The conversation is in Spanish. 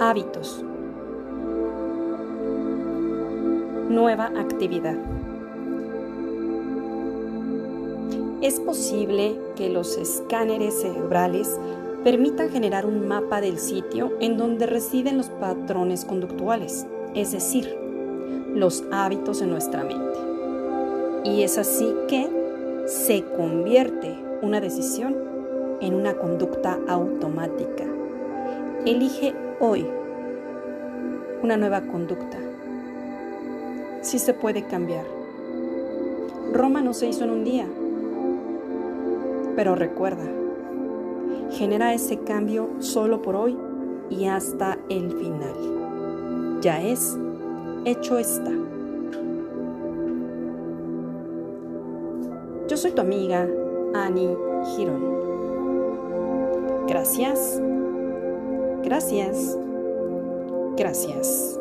Hábitos. Nueva actividad. Es posible que los escáneres cerebrales permitan generar un mapa del sitio en donde residen los patrones conductuales, es decir, los hábitos en nuestra mente. Y es así que se convierte una decisión en una conducta automática. Elige hoy una nueva conducta. Sí se puede cambiar. Roma no se hizo en un día. Pero recuerda, genera ese cambio solo por hoy y hasta el final. Ya es, hecho está. Yo soy tu amiga Annie Girón. Gracias, gracias, gracias.